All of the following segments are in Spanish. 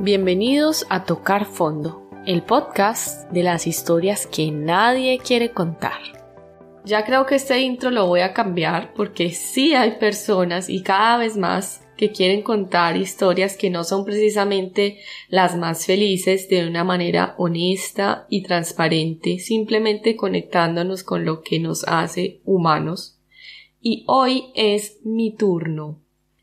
Bienvenidos a Tocar Fondo, el podcast de las historias que nadie quiere contar. Ya creo que este intro lo voy a cambiar porque sí hay personas y cada vez más que quieren contar historias que no son precisamente las más felices de una manera honesta y transparente, simplemente conectándonos con lo que nos hace humanos. Y hoy es mi turno.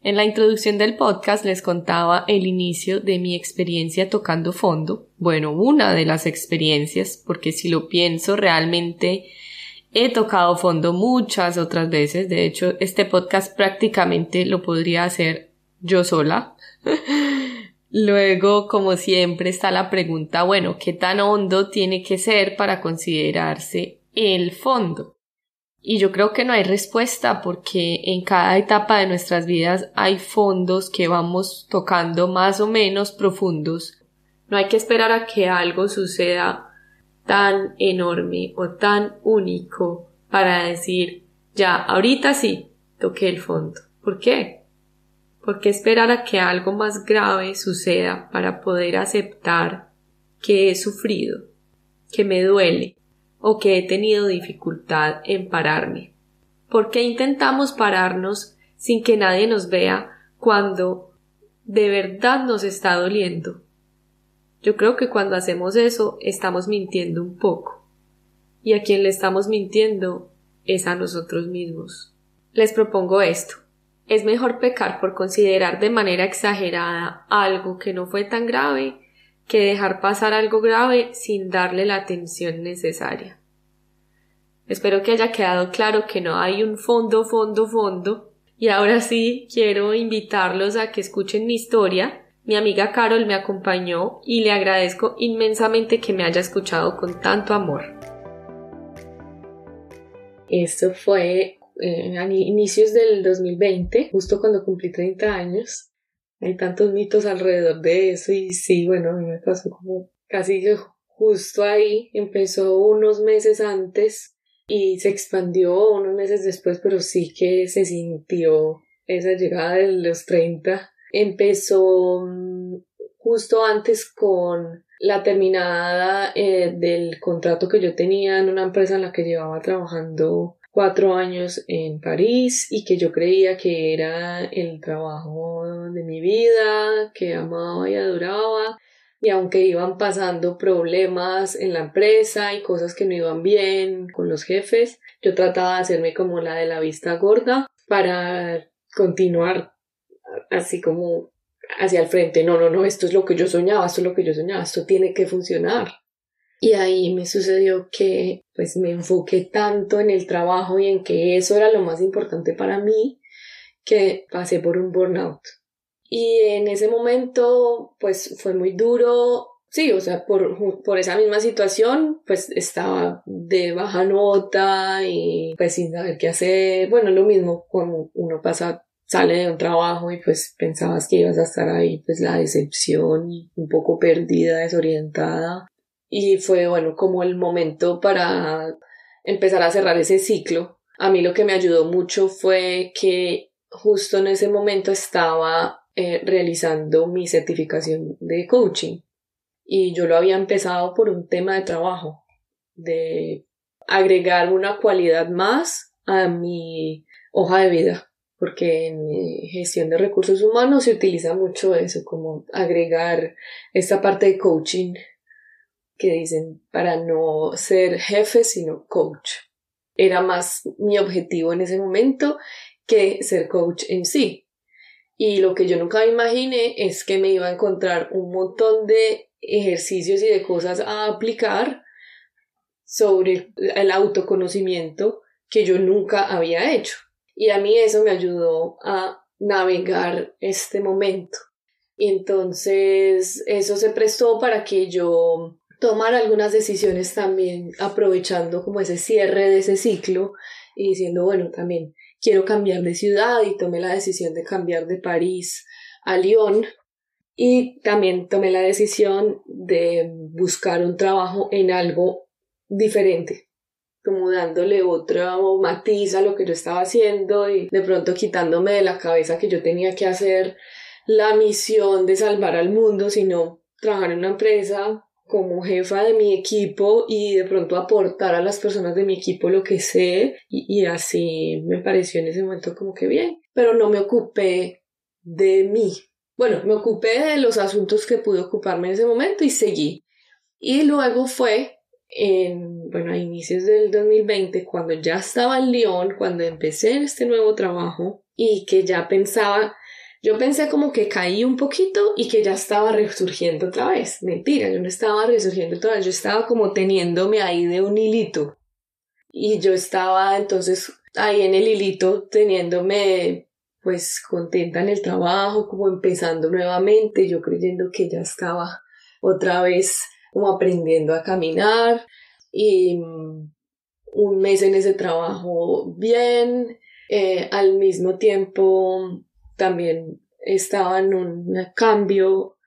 En la introducción del podcast les contaba el inicio de mi experiencia tocando fondo. Bueno, una de las experiencias, porque si lo pienso realmente he tocado fondo muchas otras veces. De hecho, este podcast prácticamente lo podría hacer yo sola. Luego, como siempre, está la pregunta, bueno, ¿qué tan hondo tiene que ser para considerarse el fondo? Y yo creo que no hay respuesta porque en cada etapa de nuestras vidas hay fondos que vamos tocando más o menos profundos. No hay que esperar a que algo suceda tan enorme o tan único para decir, ya, ahorita sí, toqué el fondo. ¿Por qué? Porque esperar a que algo más grave suceda para poder aceptar que he sufrido, que me duele, o que he tenido dificultad en pararme. ¿Por qué intentamos pararnos sin que nadie nos vea cuando de verdad nos está doliendo? Yo creo que cuando hacemos eso estamos mintiendo un poco. Y a quien le estamos mintiendo es a nosotros mismos. Les propongo esto. Es mejor pecar por considerar de manera exagerada algo que no fue tan grave que dejar pasar algo grave sin darle la atención necesaria. Espero que haya quedado claro que no hay un fondo, fondo, fondo. Y ahora sí, quiero invitarlos a que escuchen mi historia. Mi amiga Carol me acompañó y le agradezco inmensamente que me haya escuchado con tanto amor. Esto fue eh, a inicios del 2020, justo cuando cumplí 30 años. Hay tantos mitos alrededor de eso y sí, bueno, a mí me pasó como casi justo ahí, empezó unos meses antes y se expandió unos meses después, pero sí que se sintió esa llegada de los 30. Empezó mm, justo antes con la terminada eh, del contrato que yo tenía en una empresa en la que llevaba trabajando cuatro años en París y que yo creía que era el trabajo de mi vida, que amaba y adoraba. Y aunque iban pasando problemas en la empresa y cosas que no iban bien con los jefes, yo trataba de hacerme como la de la vista gorda para continuar así como hacia el frente. No, no, no, esto es lo que yo soñaba, esto es lo que yo soñaba, esto tiene que funcionar. Y ahí me sucedió que pues me enfoqué tanto en el trabajo y en que eso era lo más importante para mí que pasé por un burnout. Y en ese momento pues fue muy duro. Sí, o sea, por, por esa misma situación, pues estaba de baja nota y pues sin saber qué hacer. Bueno, lo mismo cuando uno pasa sale de un trabajo y pues pensabas que ibas a estar ahí, pues la decepción y un poco perdida, desorientada y fue bueno como el momento para empezar a cerrar ese ciclo. A mí lo que me ayudó mucho fue que justo en ese momento estaba eh, realizando mi certificación de coaching y yo lo había empezado por un tema de trabajo, de agregar una cualidad más a mi hoja de vida, porque en gestión de recursos humanos se utiliza mucho eso, como agregar esta parte de coaching que dicen para no ser jefe, sino coach. Era más mi objetivo en ese momento que ser coach en sí. Y lo que yo nunca imaginé es que me iba a encontrar un montón de ejercicios y de cosas a aplicar sobre el autoconocimiento que yo nunca había hecho. Y a mí eso me ayudó a navegar este momento. Y entonces eso se prestó para que yo tomar algunas decisiones también aprovechando como ese cierre de ese ciclo y diciendo, bueno, también quiero cambiar de ciudad y tomé la decisión de cambiar de París a Lyon y también tomé la decisión de buscar un trabajo en algo diferente, como dándole otro matiz a lo que yo estaba haciendo y de pronto quitándome de la cabeza que yo tenía que hacer la misión de salvar al mundo, sino trabajar en una empresa como jefa de mi equipo y de pronto aportar a las personas de mi equipo lo que sé y, así me pareció en ese momento como que bien, pero no me ocupé de mí. Bueno, me ocupé de los asuntos que pude ocuparme en ese momento y seguí. Y luego fue en, bueno, a inicios del 2020, cuando ya estaba en Lyon, cuando empecé este nuevo trabajo y que ya pensaba yo pensé como que caí un poquito y que ya estaba resurgiendo otra vez. Mentira, yo no estaba resurgiendo otra vez, yo estaba como teniéndome ahí de un hilito. Y yo estaba entonces ahí en el hilito teniéndome pues contenta en el trabajo, como empezando nuevamente, yo creyendo que ya estaba otra vez como aprendiendo a caminar y mm, un mes en ese trabajo bien, eh, al mismo tiempo también estaba en un cambio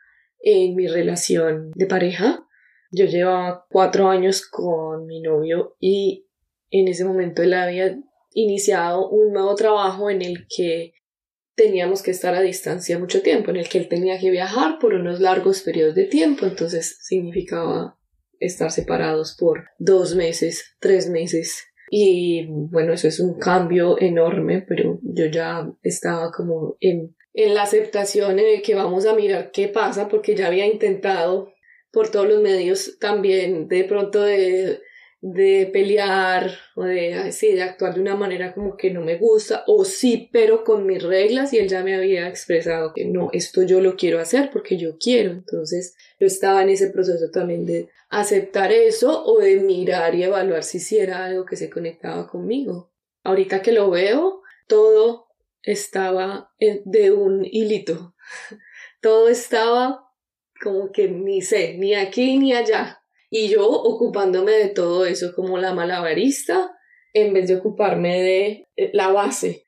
en mi relación de pareja. Yo llevaba cuatro años con mi novio y en ese momento él había iniciado un nuevo trabajo en el que teníamos que estar a distancia mucho tiempo, en el que él tenía que viajar por unos largos periodos de tiempo, entonces significaba estar separados por dos meses, tres meses y bueno, eso es un cambio enorme, pero yo ya estaba como en, en la aceptación de que vamos a mirar qué pasa, porque ya había intentado por todos los medios también de pronto de de pelear o de, así, de actuar de una manera como que no me gusta o sí, pero con mis reglas y él ya me había expresado que no, esto yo lo quiero hacer porque yo quiero. Entonces yo estaba en ese proceso también de aceptar eso o de mirar y evaluar si sí era algo que se conectaba conmigo. Ahorita que lo veo, todo estaba de un hilito. Todo estaba como que ni sé, ni aquí ni allá. Y yo ocupándome de todo eso como la malabarista en vez de ocuparme de eh, la base.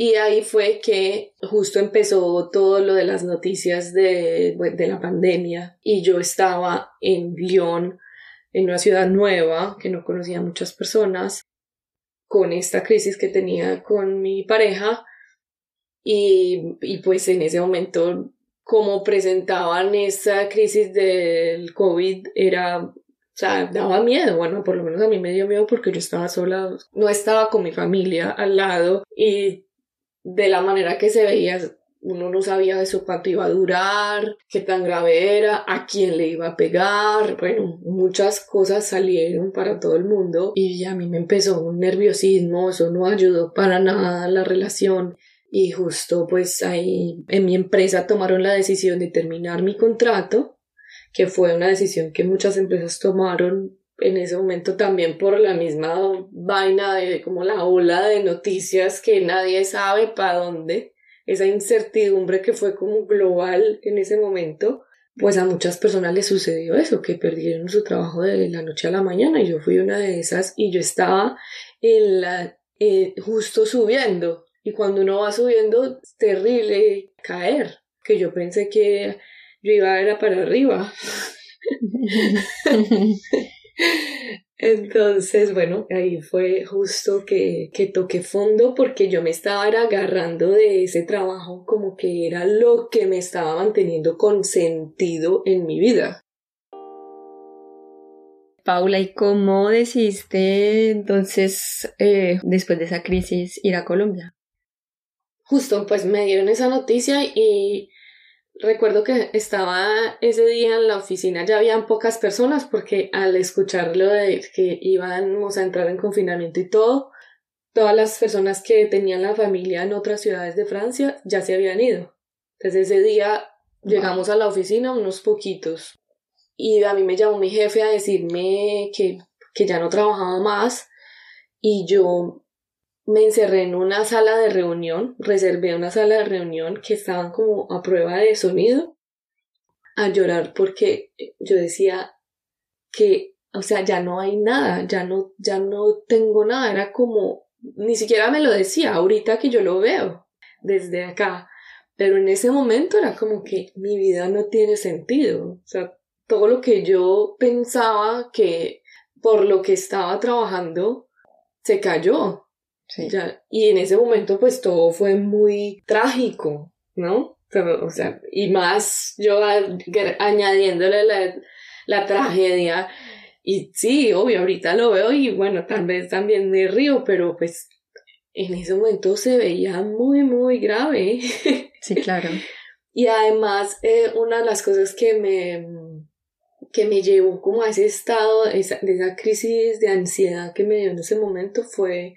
Y ahí fue que justo empezó todo lo de las noticias de, de la pandemia. Y yo estaba en Lyon, en una ciudad nueva que no conocía muchas personas, con esta crisis que tenía con mi pareja. Y, y pues en ese momento como presentaban esa crisis del COVID era, o sea, daba miedo, bueno, por lo menos a mí me dio miedo porque yo estaba sola, no estaba con mi familia al lado. Y de la manera que se veía, uno no sabía eso cuánto iba a durar, qué tan grave era, a quién le iba a pegar, bueno, muchas cosas salieron para todo el mundo y a mí me empezó un nerviosismo, eso no ayudó para nada la relación. Y justo pues ahí en mi empresa tomaron la decisión de terminar mi contrato, que fue una decisión que muchas empresas tomaron en ese momento también por la misma vaina de como la ola de noticias que nadie sabe para dónde, esa incertidumbre que fue como global en ese momento, pues a muchas personas les sucedió eso, que perdieron su trabajo de la noche a la mañana y yo fui una de esas y yo estaba en la eh, justo subiendo y cuando uno va subiendo, es terrible caer, que yo pensé que yo iba a ir para arriba. Entonces, bueno, ahí fue justo que, que toqué fondo porque yo me estaba agarrando de ese trabajo como que era lo que me estaba manteniendo con sentido en mi vida. Paula, ¿y cómo decidiste entonces, eh, después de esa crisis, ir a Colombia? justo pues me dieron esa noticia y recuerdo que estaba ese día en la oficina, ya habían pocas personas porque al escuchar lo de que íbamos a entrar en confinamiento y todo, todas las personas que tenían la familia en otras ciudades de Francia ya se habían ido. Entonces ese día llegamos a la oficina unos poquitos y a mí me llamó mi jefe a decirme que, que ya no trabajaba más y yo me encerré en una sala de reunión, reservé una sala de reunión que estaban como a prueba de sonido, a llorar porque yo decía que, o sea, ya no hay nada, ya no, ya no tengo nada, era como, ni siquiera me lo decía, ahorita que yo lo veo desde acá, pero en ese momento era como que mi vida no tiene sentido, o sea, todo lo que yo pensaba que por lo que estaba trabajando se cayó, y en ese momento pues todo fue muy trágico. ¿no? o sea, y más yo añadiéndole la, la tragedia. Y sí, obvio, ahorita lo veo y bueno, tal vez también me río, pero pues en ese momento se veía muy, muy grave. Sí, claro. y además, eh, una de las cosas que me, que me llevó como a ese estado, de esa crisis de ansiedad que me dio en ese momento fue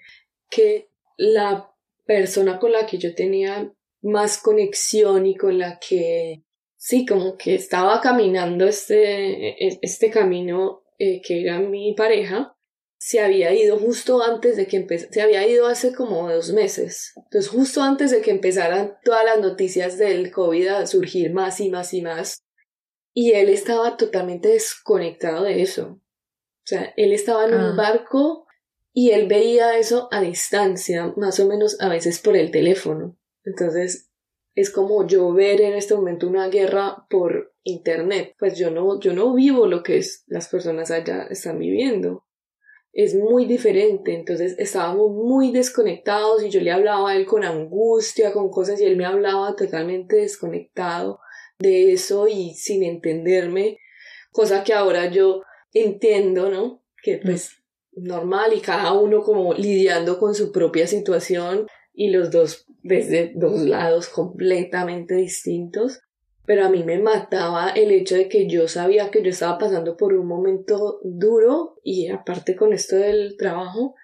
que la persona con la que yo tenía más conexión y con la que sí, como que estaba caminando este, e, este camino eh, que era mi pareja, se había ido justo antes de que empezara, se había ido hace como dos meses. Entonces, justo antes de que empezaran todas las noticias del COVID a surgir más y más y más, y él estaba totalmente desconectado de eso. O sea, él estaba en un ah. barco y él veía eso a distancia, más o menos a veces por el teléfono. Entonces, es como yo ver en este momento una guerra por internet. Pues yo no, yo no vivo lo que es, las personas allá están viviendo. Es muy diferente, entonces estábamos muy desconectados y yo le hablaba a él con angustia, con cosas y él me hablaba totalmente desconectado de eso y sin entenderme, cosa que ahora yo entiendo, ¿no? Que pues normal y cada uno como lidiando con su propia situación y los dos desde dos lados completamente distintos. Pero a mí me mataba el hecho de que yo sabía que yo estaba pasando por un momento duro y aparte con esto del trabajo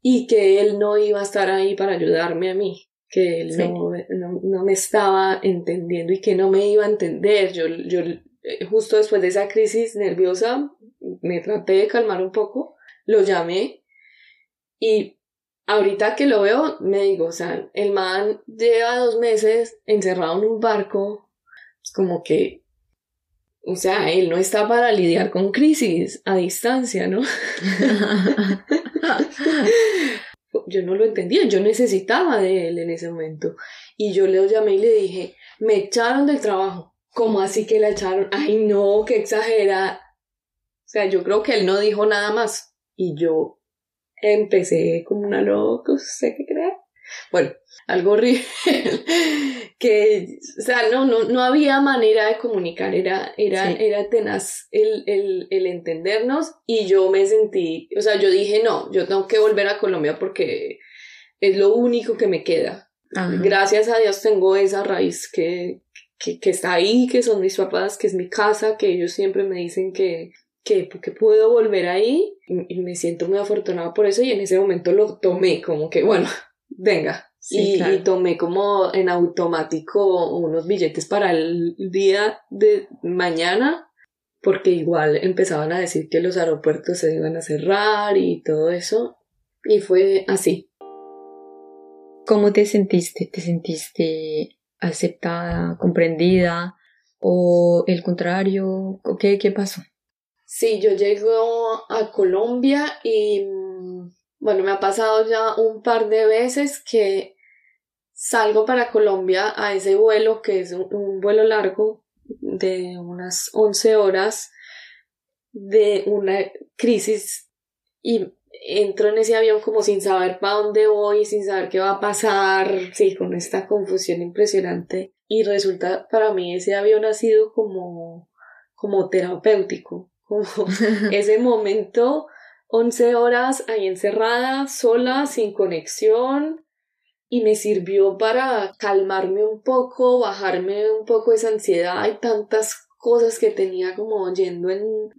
y que él no iba a estar ahí para ayudarme a mí, que él no, no, me estaba entendiendo y que no me iba a entender. Yo, yo eh, justo después de esa crisis nerviosa me traté de calmar un poco, lo llamé y ahorita que lo veo, me digo, o sea, el man lleva dos meses encerrado en un barco, como que, o sea, él no está para lidiar con crisis a distancia, ¿no? yo no lo entendía, yo necesitaba de él en ese momento. Y yo le llamé y le dije, me echaron del trabajo. ¿Cómo así que la echaron? Ay, no, qué exagera. O sea, yo creo que él no dijo nada más. Y yo empecé como una loca, sé qué creer. Bueno, algo horrible, que, o sea, no, no, no había manera de comunicar, era, era, era tenaz el, el, el, entendernos y yo me sentí, o sea, yo dije, no, yo tengo que volver a Colombia porque es lo único que me queda. Gracias a Dios tengo esa raíz que, que, que está ahí, que son mis papás, que es mi casa, que ellos siempre me dicen que, que, que puedo volver ahí y, me siento muy afortunada por eso y en ese momento lo tomé como que, bueno, venga. y, tomé como en automático unos billetes para el día de mañana porque igual empezaban a decir que los aeropuertos se iban a cerrar y todo eso y fue así. ¿Cómo te sentiste? ¿Te sentiste aceptada, comprendida o el contrario? ¿Qué, qué pasó? Sí, yo llego a Colombia y mm, bueno, me ha pasado ya un par de veces que salgo para Colombia a ese vuelo que es un, vuelo largo de unas 11 horas de una crisis y entro en ese avión como sin saber para dónde voy, sin saber qué va a pasar, sí, con esta confusión impresionante. Y resulta para mí ese avión ha sido como como terapéutico como ese momento, 11 horas ahí encerrada, sola, sin conexión, y me sirvió para calmarme un poco, bajarme un poco esa ansiedad y tantas cosas que tenía como yendo en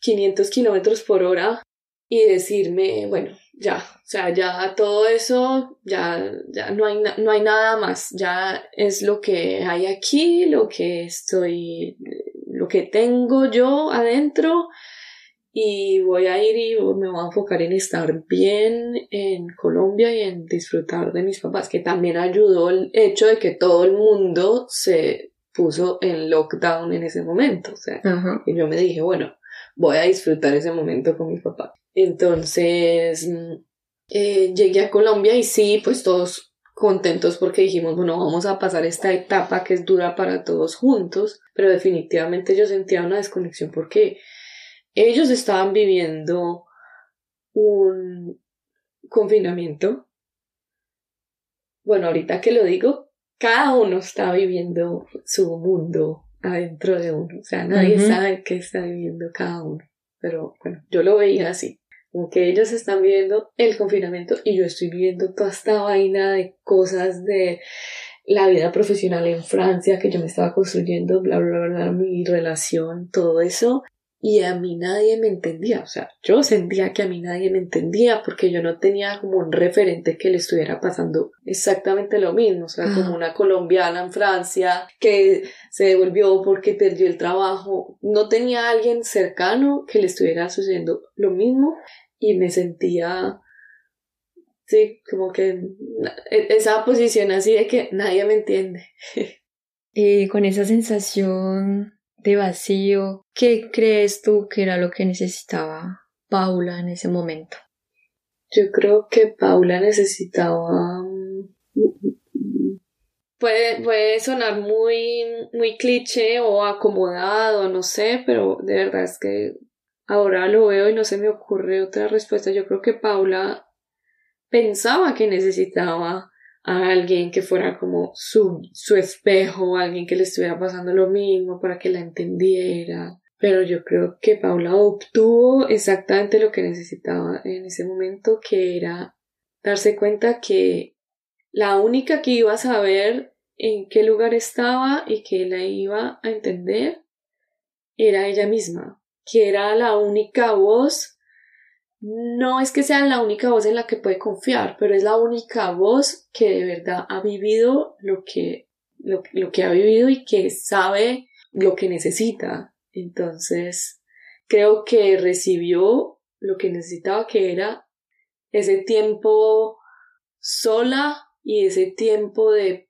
500 kilómetros por hora y decirme, bueno, ya, o sea, ya todo eso, ya, ya no hay, no hay nada más, ya es lo que hay aquí, lo que estoy lo que tengo yo adentro y voy a ir y me voy a enfocar en estar bien en Colombia y en disfrutar de mis papás, que también ayudó el hecho de que todo el mundo se puso en lockdown en ese momento, o sea, y yo me dije, bueno, voy a disfrutar ese momento con mi papá. Entonces, mm, eh, llegué a Colombia y sí, pues todos contentos porque dijimos, bueno, vamos a pasar esta etapa que es dura para todos juntos, pero definitivamente yo sentía una desconexión porque ellos estaban viviendo un confinamiento. Bueno, ahorita que lo digo, cada uno está viviendo su mundo adentro de uno. O sea, nadie sabe qué está viviendo cada uno. Pero bueno, yo lo veía así. Aunque ellos están viviendo el confinamiento y yo estoy viviendo toda esta vaina de cosas de la vida profesional en Francia que yo me estaba construyendo, bla, bla, bla, mi relación, todo eso. Y a mí nadie me entendía, o sea, yo sentía que a mí nadie me entendía porque yo no tenía como un referente que le estuviera pasando exactamente lo mismo, o sea, como una colombiana en Francia que se devolvió porque perdió el trabajo, no tenía alguien cercano que le estuviera sucediendo lo mismo y me sentía sí, como que esa posición así de que nadie me entiende. Y con esa sensación de vacío. ¿Qué crees tú que era lo que necesitaba Paula en ese momento? Yo creo que Paula necesitaba... Puede, puede sonar muy, muy cliché o acomodado, no sé, pero de verdad es que ahora lo veo y no se me ocurre otra respuesta. Yo creo que Paula pensaba que necesitaba a alguien que fuera como su, su espejo, alguien que le estuviera pasando lo mismo para que la entendiera. Pero yo creo que Paula obtuvo exactamente lo que necesitaba en ese momento, que era darse cuenta que la única que iba a saber en qué lugar estaba y que la iba a entender era ella misma, que era la única voz no es que sea la única voz en la que puede confiar, pero es la única voz que de verdad ha vivido lo que, lo, que ha vivido y que sabe lo que necesita. Entonces, creo que recibió lo que necesitaba, que era ese tiempo sola y ese tiempo de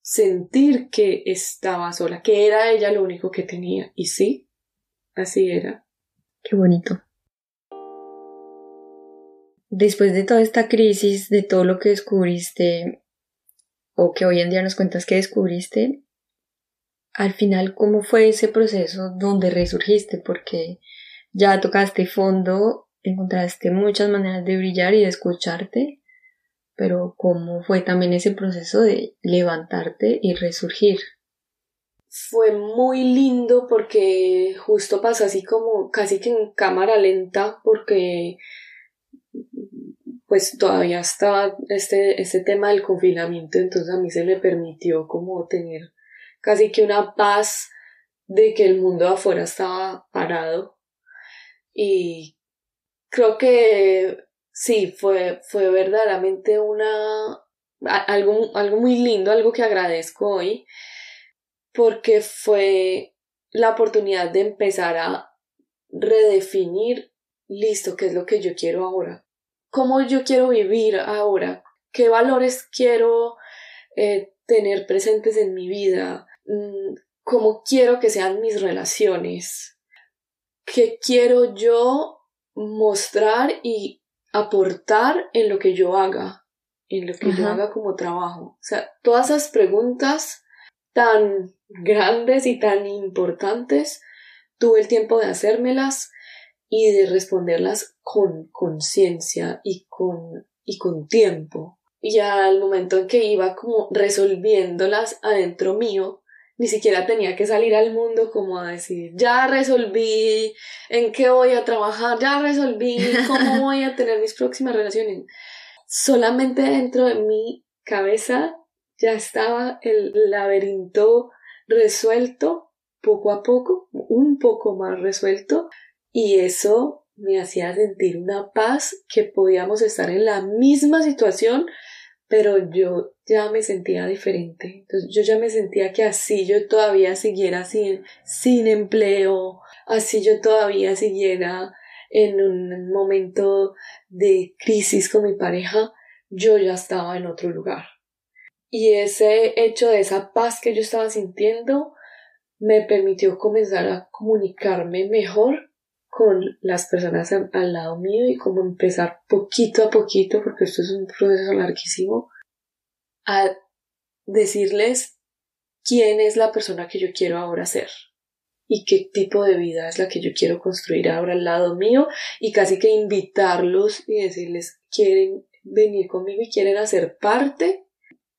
sentir que estaba sola, que era ella lo único que tenía. Y sí, así era. Qué bonito después de toda esta crisis, de todo lo que descubriste, o que hoy en día nos cuentas que descubriste, al final, ¿cómo fue ese proceso donde resurgiste? Porque ya tocaste fondo, encontraste muchas maneras de brillar y de escucharte, pero ¿cómo fue también ese proceso de levantarte y resurgir? Fue muy lindo porque justo pasó así como casi que en cámara lenta porque pues todavía estaba este, este tema del confinamiento, entonces a mí se me permitió como tener casi que una paz de que el mundo afuera estaba parado. Y creo que sí, fue, fue verdaderamente una algo, algo muy lindo, algo que agradezco hoy, porque fue la oportunidad de empezar a redefinir, listo, qué es lo que yo quiero ahora, cómo yo quiero vivir ahora, qué valores quiero eh, tener presentes en mi vida, mm, cómo quiero que sean mis relaciones, qué quiero yo mostrar y aportar en lo que yo haga, en lo que yo haga como trabajo. O sea, todas esas preguntas tan grandes y tan importantes, tuve el tiempo de hacérmelas y de responderlas con conciencia y con, y con tiempo. Y al momento en que iba como resolviéndolas adentro mío, ni siquiera tenía que salir al mundo como a decir, ya resolví en qué voy a trabajar, ya resolví cómo voy a tener mis próximas relaciones. Solamente dentro de mi cabeza ya estaba el laberinto resuelto poco a poco, un poco más resuelto, y eso me hacía sentir una paz que podíamos estar en la misma situación, pero yo ya me sentía diferente. Entonces yo ya me sentía que así yo todavía siguiera sin, sin empleo, así yo todavía siguiera en un momento de crisis con mi pareja, yo ya estaba en otro lugar. Y ese hecho de esa paz que yo estaba sintiendo me permitió comenzar a comunicarme mejor con las personas al lado mío y como empezar poquito a poquito, porque esto es un proceso larguísimo, a decirles quién es la persona que yo quiero ahora ser y qué tipo de vida es la que yo quiero construir ahora al lado mío y casi que invitarlos y decirles quieren venir conmigo y quieren hacer parte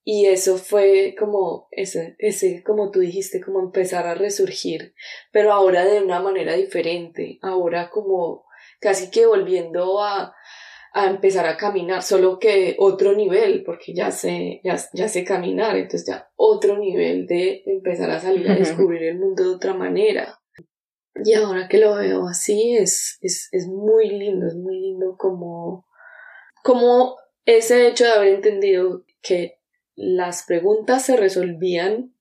Y eso fue como, ese, ese, como tú dijiste, como empezar a resurgir, pero ahora de una manera diferente, ahora como casi que volviendo a, a empezar a caminar, solo que otro nivel, porque ya sé, ya, ya sé caminar, entonces ya otro nivel de empezar a salir a descubrir el mundo de otra manera. Y ahora que lo veo así, es, es, es muy lindo, es muy lindo como, como ese hecho de haber entendido que las preguntas se resolvían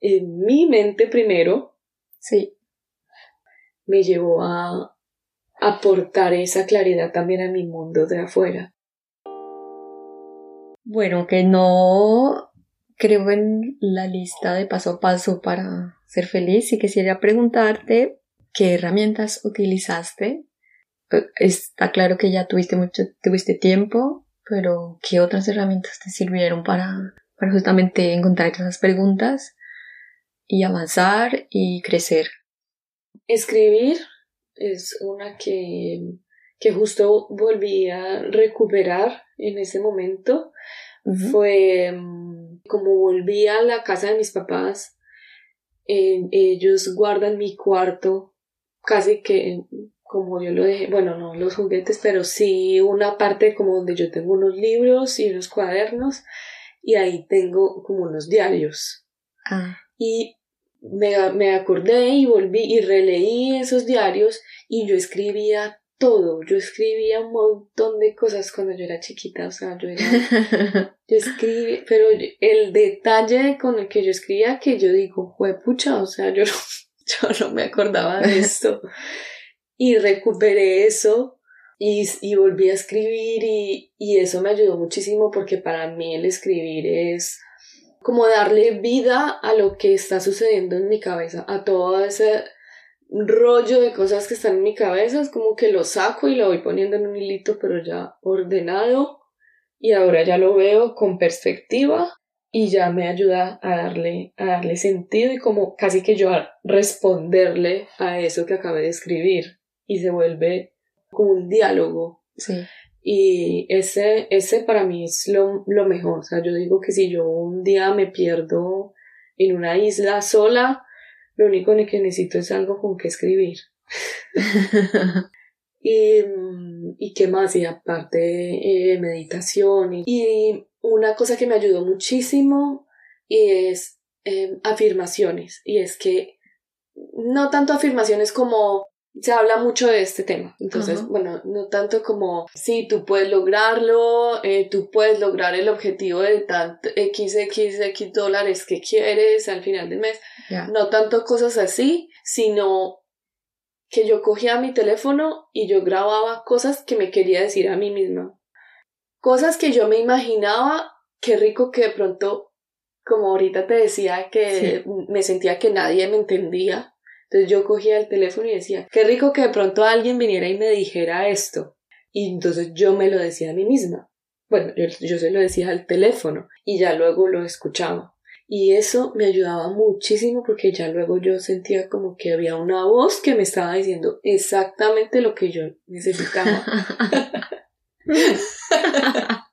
en mi mente primero. Sí. Me llevó a aportar esa claridad también a mi mundo de afuera. Bueno, que no creo en la lista de paso a paso para ser feliz y quisiera preguntarte qué herramientas utilizaste. Eh, está claro que ya tuviste mucho, tuviste tiempo, pero ¿qué otras herramientas te sirvieron para, para justamente encontrar esas preguntas y avanzar y crecer? Escribir es una que, que justo volví a recuperar en ese momento. Fue mm, como volví a la casa de mis papás, ellos guardan mi cuarto casi que como yo lo dejé, bueno, no los juguetes, pero sí una parte como donde yo tengo unos libros y unos cuadernos y ahí tengo como unos diarios. Ah. Y me, me acordé y volví y releí esos diarios y yo escribía todo, yo escribía un montón de cosas cuando yo era chiquita, o sea, yo era, yo escribí, pero el detalle con el que yo escribía que yo digo, fue pucha, o sea, yo no, yo no me acordaba de esto y recuperé eso y, y volví a escribir y, y eso me ayudó muchísimo porque para mí el escribir es como darle vida a lo que está sucediendo en mi cabeza, a todo ese rollo de cosas que están en mi cabeza, es como que lo saco y lo voy poniendo en un hilito, pero ya ordenado, y ahora ya lo veo con perspectiva y ya me ayuda a darle, a darle sentido y como casi que yo a responderle a eso que acabé de escribir y se vuelve como un diálogo. Sí. Y ese, ese para mí es lo, lo mejor. O sea, yo digo que si yo un día me pierdo en una isla sola, lo único que necesito es algo con que escribir. y, y qué más, y aparte eh, meditación. Y, y, una cosa que me ayudó muchísimo es eh, afirmaciones. Y es que no tanto afirmaciones como se habla mucho de este tema. Entonces, bueno, no tanto como, sí, tú puedes lograrlo, eh, tú puedes lograr el objetivo de tanto X, X, X dólares que quieres al final del mes. No tanto cosas así, sino que yo cogía mi teléfono y yo grababa cosas que me quería decir a mí misma. Cosas que yo me imaginaba, qué rico que de pronto, como ahorita te decía, que me sentía que nadie me entendía entonces yo cogía el teléfono y decía, qué rico que de pronto alguien viniera y me dijera esto. Y entonces yo me lo decía a mí misma. Bueno, yo, se lo decía al teléfono y ya luego lo escuchaba. Y eso me ayudaba muchísimo porque ya luego yo sentía como que había una voz que me estaba diciendo exactamente lo que yo necesitaba.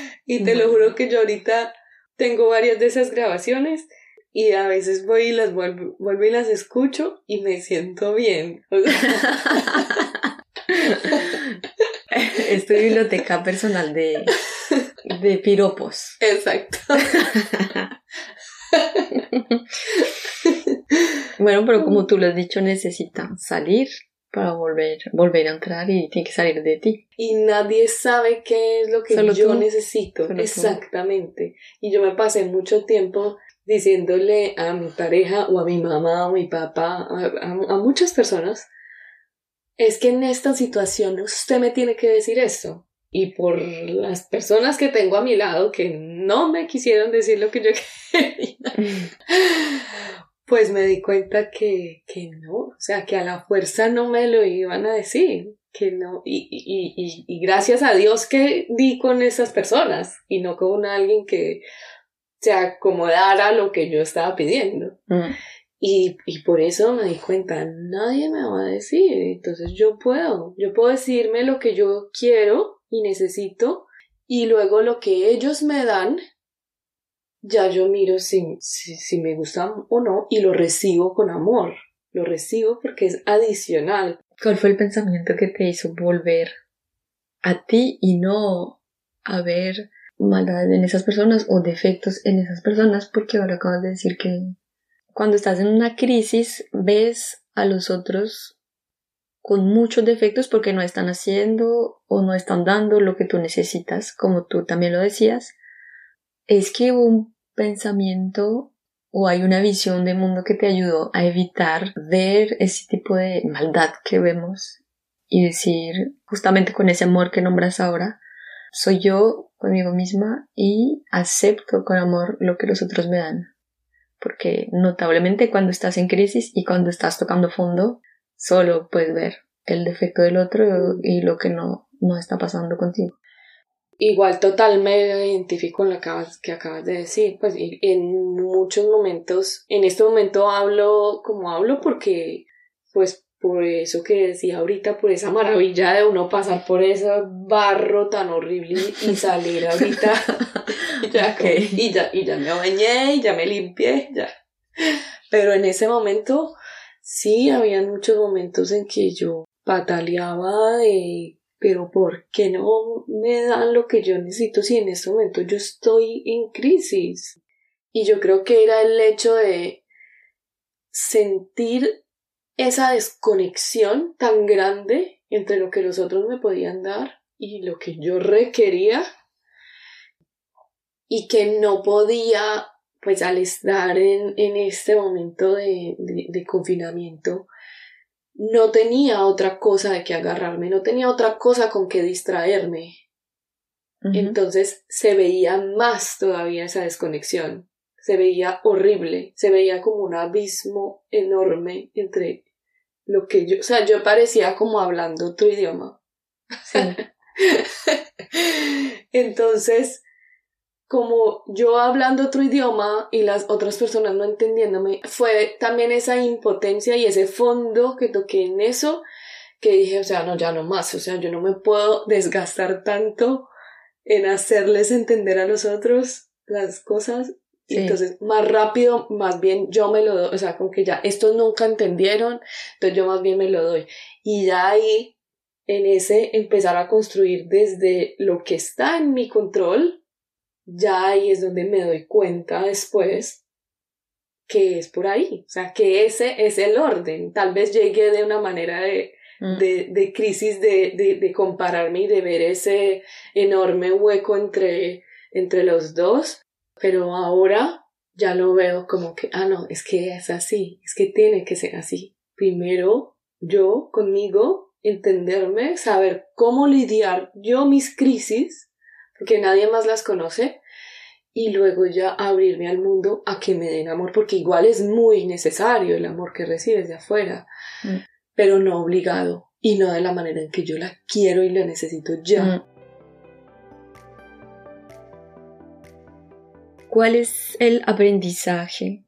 Y te lo juro que yo ahorita tengo varias de esas grabaciones y a veces voy y las vuelvo, vuelvo y las escucho y me siento bien. es tu biblioteca personal de, de piropos. Exacto. bueno, pero como tú lo has dicho, necesitan salir para volver, volver a entrar y tiene que salir de ti. Y nadie sabe qué es lo que yo necesito. Exactamente. Y yo me pasé mucho tiempo diciéndole a mi pareja o a mi mamá o a mi papá, a, muchas personas, es que en esta situación usted me tiene que decir esto. Y por las personas que tengo a mi lado que no me quisieron decir lo que yo quería, pues me di cuenta que, que no, o sea, que a la fuerza no me lo iban a decir, que no, y, y, y, y gracias a Dios que di con esas personas y no con alguien que se acomodara a lo que yo estaba pidiendo. Mm. Y, y por eso me di cuenta, nadie me va a decir, entonces yo puedo, yo puedo decirme lo que yo quiero y necesito y luego lo que ellos me dan, ya yo miro si, si, si me gusta o no y lo recibo con amor, lo recibo porque es adicional. ¿Cuál fue el pensamiento que te hizo volver a ti y no a ver maldad en esas personas o defectos en esas personas? Porque ahora acabas de decir que cuando estás en una crisis ves a los otros con muchos defectos porque no están haciendo o no están dando lo que tú necesitas, como tú también lo decías. Es que hubo un pensamiento o hay una visión de mundo que te ayudó a evitar ver ese tipo de maldad que vemos y decir, justamente con ese amor que nombras ahora, soy yo conmigo misma y acepto con amor lo que los otros me dan porque notablemente cuando estás en crisis y cuando estás tocando fondo, solo puedes ver el defecto del otro y lo que no, no está pasando contigo. Igual total me identifico con lo que acabas, de decir, pues en muchos momentos, en este momento hablo como hablo porque pues por eso que decía ahorita, por esa maravilla de uno pasar por ese barro tan horrible y salir ahorita. Y, ya, y, ya, y ya me bañé y ya me limpié, ya. Pero en ese momento sí, había muchos momentos en que yo pataleaba de pero ¿por qué no me dan lo que yo necesito si en este momento yo estoy en crisis? Y yo creo que era el hecho de sentir esa desconexión tan grande entre lo que los otros me podían dar y lo que yo requería y que no podía, pues al estar en, en este momento de, de, confinamiento, no tenía otra cosa de que agarrarme, no tenía otra cosa con que distraerme. Entonces se veía más todavía esa desconexión, se veía horrible, se veía como un abismo enorme entre lo que yo, o sea, yo parecía como hablando otro idioma. Entonces, como yo hablando otro idioma y las otras personas no entendiéndome, fue también esa impotencia y ese fondo que toqué en eso, que dije, o sea, no, ya no más, o sea, yo no me puedo desgastar tanto en hacerles entender a los otros las cosas entonces, más rápido, más bien yo me lo doy, o sea, como que ya estos nunca entendieron, entonces yo más bien me lo doy. Y ya ahí, en ese empezar a construir desde lo que está en mi control, ya ahí es donde me doy cuenta después que es por ahí, o sea, que ese es el orden. Tal vez llegué de una manera de, mm. de, de, crisis de, de, de compararme y de ver ese enorme hueco entre, entre los dos, pero ahora ya lo veo como que, ah, no, es que es así, es que tiene que ser así. Primero, yo conmigo, entenderme, saber cómo lidiar yo mis crisis, porque nadie más las conoce, y luego ya abrirme al mundo a que me den amor, porque igual es muy necesario el amor que recibes de afuera, mm. pero no obligado y no de la manera en que yo la quiero y la necesito ya. Mm. ¿Cuál es el aprendizaje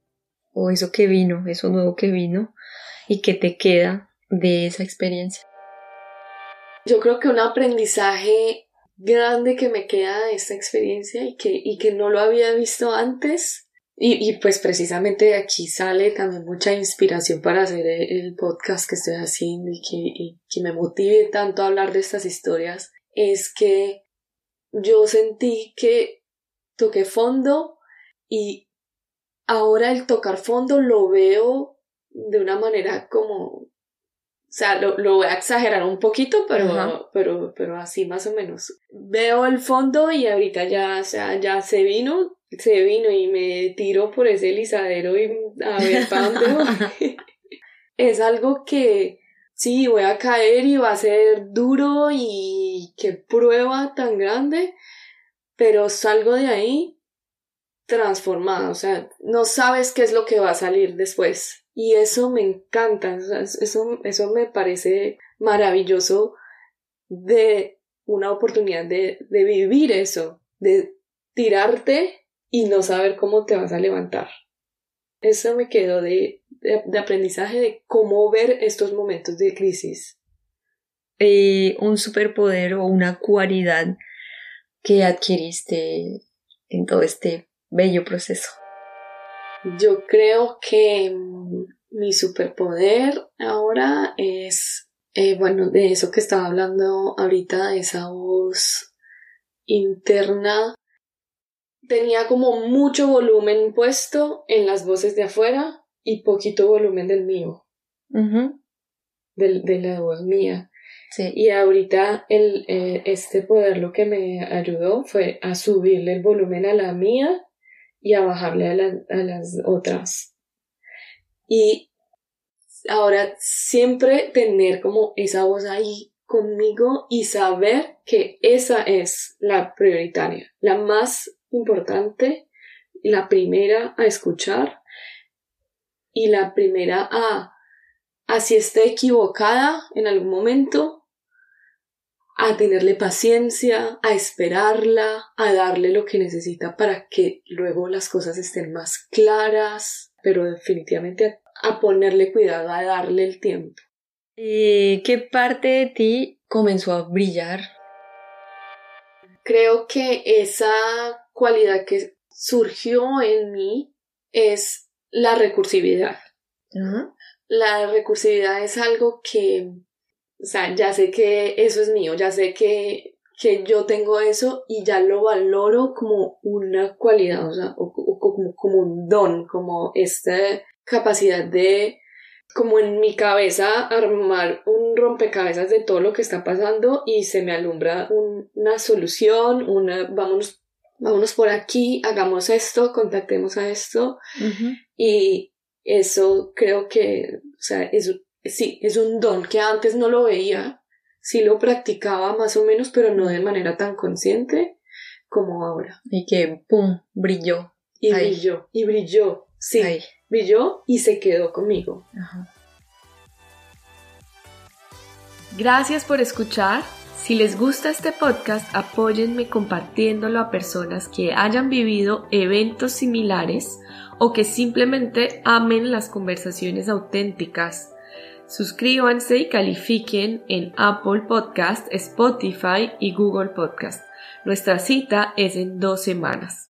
o eso que vino, eso nuevo que vino y que te queda de esa experiencia? Yo creo que un aprendizaje grande que me queda de esta experiencia y que, y que no lo había visto antes. Y, y pues precisamente aquí sale también mucha inspiración para hacer el podcast que estoy haciendo y que, y que me motive tanto a hablar de estas historias. Es que yo sentí que toqué fondo y ahora el tocar fondo lo veo de una manera como, o sea, lo, voy a exagerar un poquito, pero, pero, pero así más o menos. Veo el fondo y ahorita ya, o sea, ya se vino, se vino y me tiro por ese lisadero y a ver para dónde es algo que sí, voy a caer y va a ser duro y qué prueba tan grande, pero salgo de ahí transformada, o sea, no sabes qué es lo que va a salir después. Y eso me encanta, eso, eso me parece maravilloso de una oportunidad de, de vivir eso, de tirarte y no saber cómo te vas a levantar. Eso me quedó de, de, aprendizaje de cómo ver estos momentos de crisis. Un superpoder o una cualidad que adquiriste en todo este bello proceso. Yo creo que mm, mi superpoder ahora es, eh, bueno, de eso que estaba hablando ahorita, esa voz interna. Tenía como mucho volumen puesto en las voces de afuera y poquito volumen del mío. de la voz mía. Y ahorita el, eh, este poder lo que me ayudó fue a subirle el volumen a la mía y a bajarle a, a las otras. Y ahora siempre tener como esa voz ahí conmigo y saber que esa es la prioritaria, la más importante, la primera a escuchar y la primera a, así esté equivocada en algún momento, a tenerle paciencia, a esperarla, a darle lo que necesita para que luego las cosas estén más claras, pero definitivamente a, ponerle cuidado, a darle el tiempo. ¿Y qué parte de ti comenzó a brillar? Creo que esa cualidad que surgió en mí es la recursividad. La recursividad es algo que o sea, ya sé que eso es mío, ya sé que, que yo tengo eso y ya lo valoro como una cualidad, o sea, como, como un don, como esta capacidad de, como en mi cabeza, armar un rompecabezas de todo lo que está pasando y se me alumbra una solución, una, vámonos, vámonos por aquí, hagamos esto, contactemos a esto. Y eso creo que, o sea, es sí, es un don que antes no lo veía, sí lo practicaba más o menos, pero no de manera tan consciente como ahora. Y que, ¡pum!, brilló. Y brilló, y brilló, sí, brilló y se quedó conmigo. Gracias por escuchar. Si les gusta este podcast, apóyenme compartiéndolo a personas que hayan vivido eventos similares o que simplemente amen las conversaciones auténticas Suscríbanse y califiquen en Apple Podcast, Spotify y Google Podcast. Nuestra cita es en dos semanas.